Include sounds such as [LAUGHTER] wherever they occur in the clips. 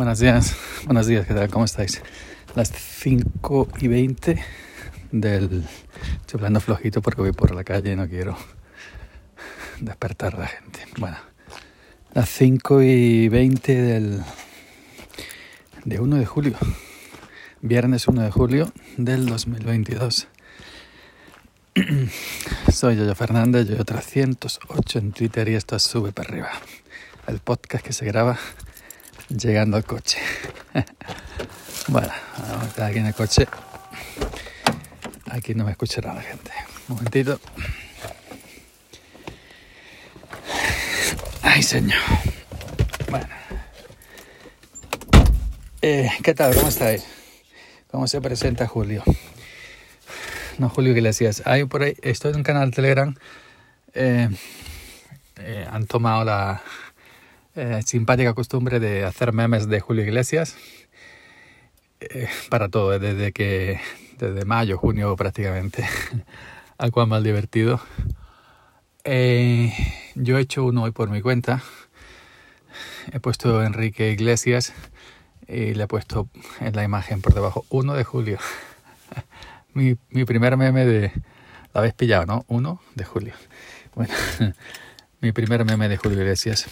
Buenos días, buenos días, ¿qué tal? ¿Cómo estáis? Las 5 y 20 del... Estoy hablando flojito porque voy por la calle y no quiero despertar a la gente. Bueno, las 5 y 20 del... de 1 de julio. Viernes 1 de julio del 2022. [CLEARS THROAT] Soy Yoyo Fernández, Yoyo 308 en Twitter y esto es Sube para arriba. El podcast que se graba llegando al coche. [LAUGHS] bueno, vamos a estar aquí en el coche. Aquí no me escuchará la gente. Un momentito. Ay, señor. Bueno. Eh, ¿Qué tal? ¿Cómo estáis? ¿Cómo se presenta Julio? No, Julio Iglesias. Hay por ahí, estoy en un canal Telegram. Eh, eh, han tomado la, eh, simpática costumbre de hacer memes de Julio Iglesias eh, para todo, desde que desde mayo, junio prácticamente, al cual más divertido. Eh, yo he hecho uno hoy por mi cuenta. He puesto Enrique Iglesias y le he puesto en la imagen por debajo 1 de julio. [LAUGHS] mi, mi primer meme de... Lo habéis pillado, ¿no? 1 de julio. Bueno, [LAUGHS] mi primer meme de Julio Iglesias.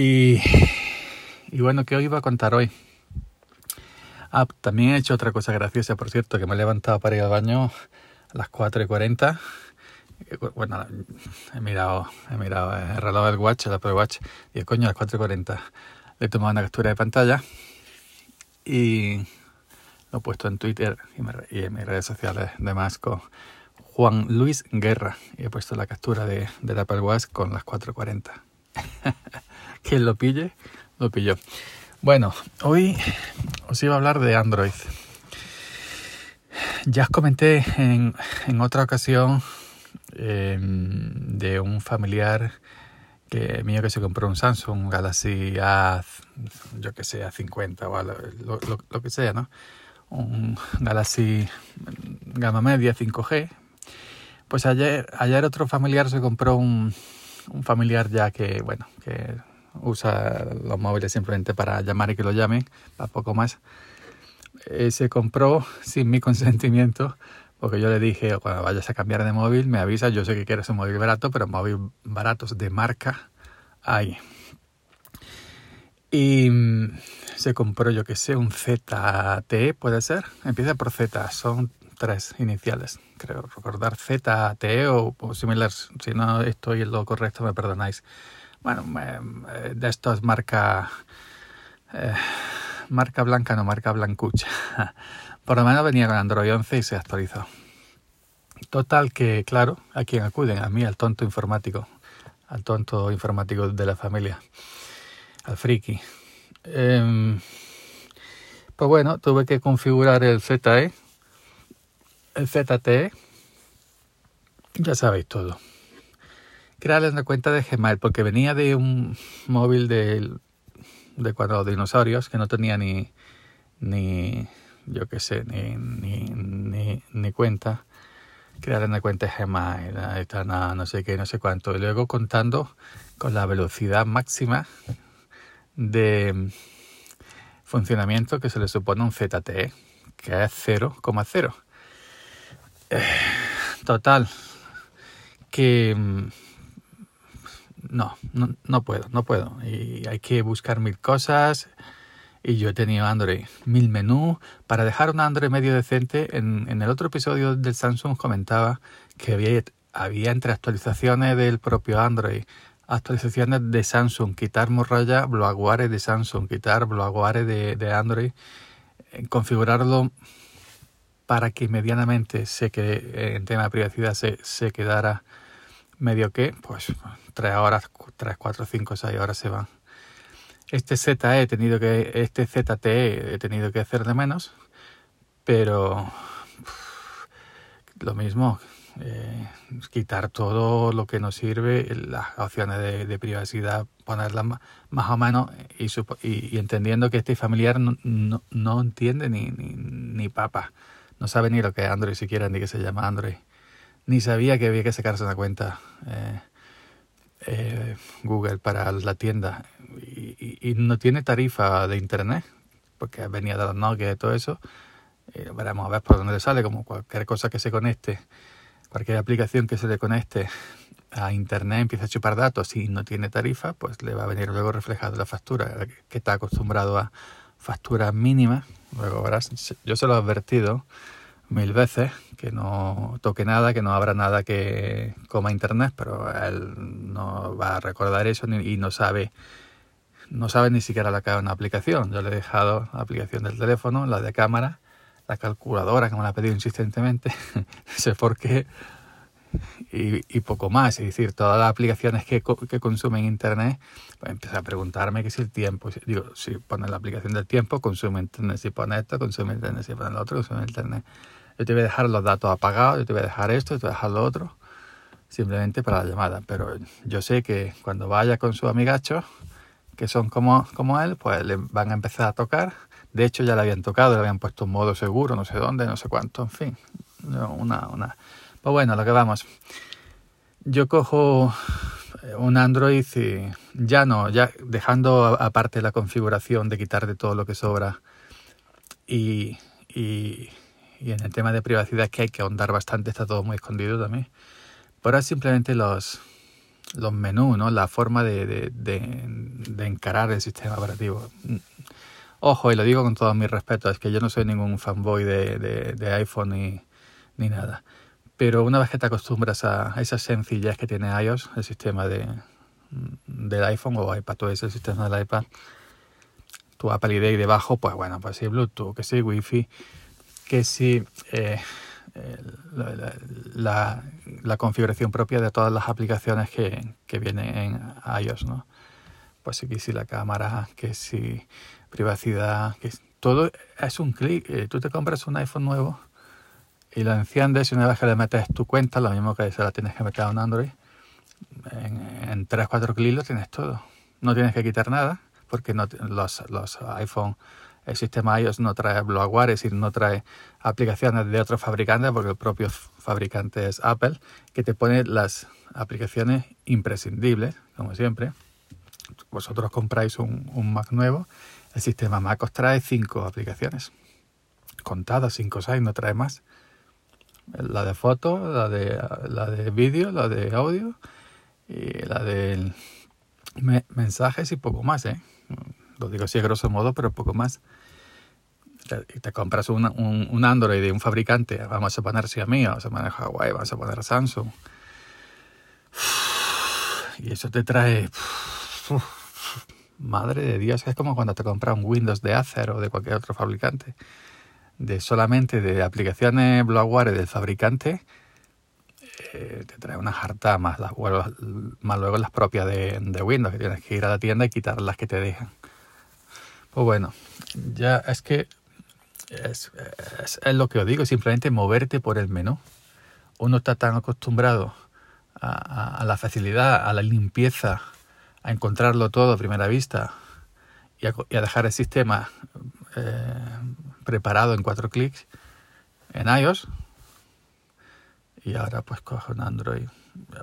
Y, y bueno, ¿qué os iba a contar hoy? Ah, también he hecho otra cosa graciosa, por cierto, que me he levantado para ir al baño a las 4 y 40. Bueno, he mirado, he mirado el reloj del watch, el Apple Watch, y el coño, a las 4 y 40 le he tomado una captura de pantalla y lo he puesto en Twitter y, en mis redes sociales demás con Juan Luis Guerra y he puesto la captura de, del Apple Watch con las 4.40. [LAUGHS] [LAUGHS] Quien lo pille, lo pilló. Bueno, hoy os iba a hablar de Android. Ya os comenté en, en otra ocasión eh, de un familiar que mío que se compró un Samsung Galaxy A, yo que sé, A50 o lo, lo, lo, que sea, ¿no? Un Galaxy gama media 5G. Pues ayer, ayer otro familiar se compró un, un familiar ya que, bueno, que usa los móviles simplemente para llamar y que lo llamen, para poco más. Eh, se compró sin mi [LAUGHS] consentimiento, porque yo le dije, cuando vayas a cambiar de móvil, me avisa, yo sé que quieres un móvil barato, pero móviles baratos de marca hay. Y mm, se compró, yo que sé, un ZTE, puede ser. Empieza por Z, son tres iniciales, creo recordar ZTE o, o similar. Si no estoy en lo correcto, me perdonáis bueno, de estos marca, eh, marca blanca, no marca blancucha. [LAUGHS] Por lo menos venía con Android 11 y se actualizó. Total que, claro, a quien acuden, a mí, al tonto informático, al tonto informático de la familia, al friki. Eh, pues bueno, tuve que configurar el ZE, el ZTE, ya sabéis todo crearles una cuenta de Gmail porque venía de un móvil de, de cuando dinosaurios que no tenía ni, ni yo qué sé, ni, ni, ni, cuenta. Crear una cuenta de Gmail, no sé qué, no sé cuánto. Y luego contando con la velocidad máxima de funcionamiento que se le supone un ZTE, que es 0,0. Eh, total, que no, no, no puedo, no puedo. Y hay que buscar mil cosas. Y yo he tenido Android, mil menús. Para dejar un Android medio decente, en, en el otro episodio del Samsung comentaba que había, había entre actualizaciones del propio Android, actualizaciones de Samsung, quitar morralla, bloguare de Samsung, quitar bloguare de, de Android, eh, configurarlo para que medianamente se que en tema de privacidad se, se quedara medio que, pues tres horas, tres, cuatro, cinco, seis horas se van. Este ZE he tenido que, este ZTE he tenido que hacer de menos, pero lo mismo, eh, quitar todo lo que nos sirve, las opciones de, privacidad, ponerlas más, más, o menos y, y, entendiendo que este familiar no, no, no entiende ni, ni, ni papa, no sabe ni lo que es Android siquiera, ni que se llama Android ni sabía que había que sacarse una cuenta eh, eh, Google para la tienda y, no tiene tarifa de internet, porque venía de los Nokia y todo eso. Y veremos a ver por dónde le sale, como cualquier cosa que se conecte, cualquier aplicación que se le conecte a internet empieza a chupar datos y no tiene tarifa, pues le va a venir luego reflejado la factura, que está acostumbrado a factura mínima. Luego verás, yo se lo he advertido mil veces que no toque nada, que no abra nada que coma internet, pero él no va a recordar eso y no sabe no sabe ni siquiera la que es una aplicación. Yo le he dejado la aplicación del teléfono, la de cámara, la calculadora que me la ha pedido insistentemente, [LAUGHS] no sé por qué, y, poco más. Es decir, todas las aplicaciones que, que consumen Internet, pues empieza a preguntarme que si el tiempo, digo, si pone la aplicación del tiempo, consume Internet, si pone esto, consume Internet, si pone lo otro, consume Internet. Yo te voy a dejar los datos apagados, yo te voy a dejar esto, yo te voy a dejar lo otro, simplemente para la llamada. Pero yo sé que cuando vaya con su amigacho, que son como, como él, pues le van a empezar a tocar. De hecho, ya le habían tocado, le habían puesto un modo seguro, no sé dónde, no sé cuánto, en fin. Una, una, pues bueno, lo que vamos. Yo cojo eh, un Android y ya no, ya dejando aparte la configuración de quitar de todo lo que sobra y, y, en el tema de privacidad que hay que ahondar bastante, está todo muy escondido también. Pero ahora simplemente los, los menús, ¿no? la forma de, de, encarar el sistema operativo. Ojo, y lo digo con todo mi respeto, es que yo no soy ningún fanboy de, de iPhone ni, ni nada. Pero una vez que te acostumbras a esa sencillez que tiene iOS, el sistema de, del iPhone o iPad, todo ese sistema del iPad, tu Apple ID debajo, pues bueno, pues sí Bluetooth, que sí Wi-Fi, que sí eh, la, la, configuración propia de todas las aplicaciones que, que vienen en iOS, ¿no? Pues que sí la cámara, que sí privacidad, que todo es un clic. Eh, tú te compras un iPhone nuevo y lo enciendes y una vez que le metes tu cuenta, lo mismo que se la tienes que meter a un Android, en, 3-4 clics tienes todo. No tienes que quitar nada porque los, los iPhone, el sistema iOS no trae bloatware, es decir, no trae aplicaciones de otros fabricantes porque el propio fabricante es Apple, que te pone las aplicaciones imprescindibles, como siempre. Vosotros compráis un, un Mac nuevo, el sistema Mac os trae 5 aplicaciones contadas, 5 o 6, no trae más la de foto, la de, la de vídeo, la de audio y la de mensajes y poco más, ¿eh? Lo digo así a grosso modo, pero poco más. Te, te compras un, un, Android de un fabricante, vamos a poner Xiaomi, vamos a poner Huawei, vamos a poner Samsung. [SIGHS] Y eso te trae... [SIGHS] Madre de Dios, es como cuando te compras un Windows de Acer o de cualquier otro fabricante de solamente de aplicaciones bloatware del fabricante, eh, te trae una jarta más, las, más luego las propias de, Windows, que tienes que ir a la tienda y quitar las que te dejan. Pues bueno, ya es que es, es, lo que os digo, simplemente moverte por el menú. Uno está tan acostumbrado a, la facilidad, a la limpieza, a encontrarlo todo a primera vista y a, y a dejar el sistema eh, preparado en cuatro clics en iOS. Y ahora pues cojo un Android.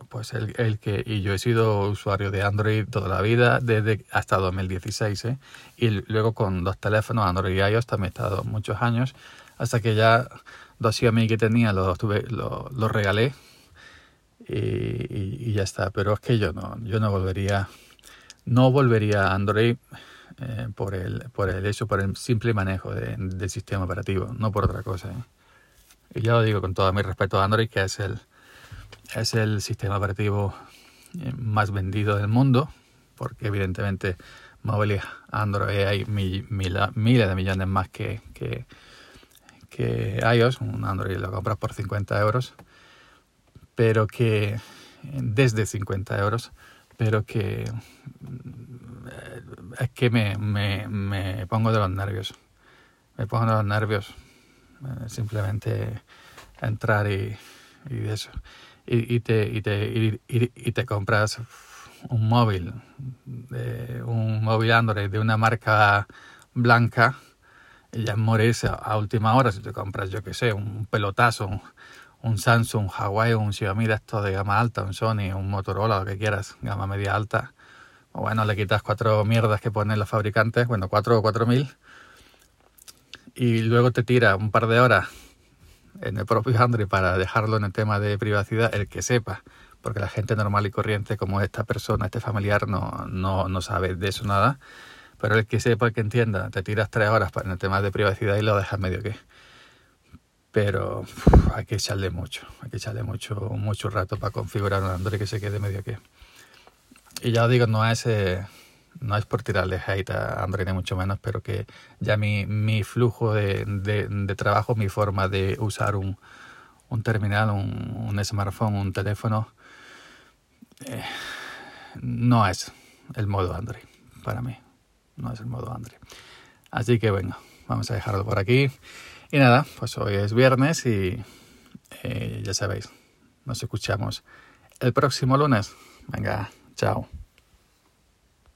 Pues el, el, que y yo he sido usuario de Android toda la vida desde hasta 2016 ¿eh? y luego con dos teléfonos Android y iOS también he estado muchos años hasta que ya dos Xiaomi que tenía los tuve los regalé y, y, ya está. Pero es que yo no yo no volvería no volvería a Android eh, por, el, por el hecho, por el simple manejo del sistema operativo, no por otra cosa. ¿eh? Y ya lo digo con todo mi respeto a Android, que es el, es el sistema operativo eh, más vendido del mundo, porque evidentemente móviles Android hay miles de millones más que, que, que iOS. Un Android lo compras por 50 euros, pero que desde 50 euros, pero que es que me, me, me, pongo de los nervios. Me pongo de los nervios. Eh, simplemente entrar y, y eso. Y, y, te, y, te, y, y, te compras un móvil, de, un móvil Android de una marca blanca y ya morirse a, última hora si te compras, yo que sé, un pelotazo, un, un Samsung, un Huawei, un Xiaomi de de gama alta, un Sony, un Motorola, lo que quieras, gama media alta. O bueno, le quitas cuatro mierdas que ponen los fabricantes, bueno, cuatro o cuatro mil, y luego te tira un par de horas en el propio Android para dejarlo en el tema de privacidad, el que sepa, porque la gente normal y corriente como esta persona, este familiar, no, no, no sabe de eso nada, pero el que sepa, el que entienda, te tiras tres horas en el tema de privacidad y lo dejas medio que pero hay que echarle mucho, hay que echarle mucho, mucho rato para configurar un Android que se quede medio que. Y ya os digo, no es, eh, no es por tirarle hate a Android ni mucho menos, pero que ya mi, mi flujo de, de, trabajo, mi forma de usar un, un terminal, un, smartphone, un teléfono, eh, no es el modo Android para mí, no es el modo Android. Así que bueno, vamos a dejarlo por aquí. Y nada, pues hoy es viernes y eh, ya sabéis, nos escuchamos el próximo lunes. Venga, chao.